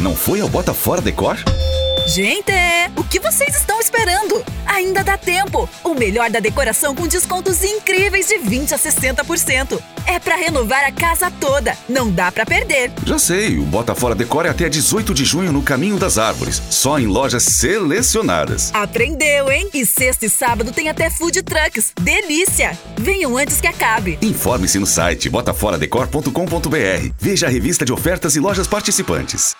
Não foi ao Bota Fora Decor? Gente, o que vocês estão esperando? Ainda dá tempo! O melhor da decoração com descontos incríveis de 20 a 60%. É para renovar a casa toda, não dá para perder. Já sei, o Bota Fora Decor é até 18 de junho no Caminho das Árvores, só em lojas selecionadas. Aprendeu, hein? E sexta e sábado tem até food trucks. Delícia! Venham antes que acabe. Informe-se no site botaforadecor.com.br. Veja a revista de ofertas e lojas participantes.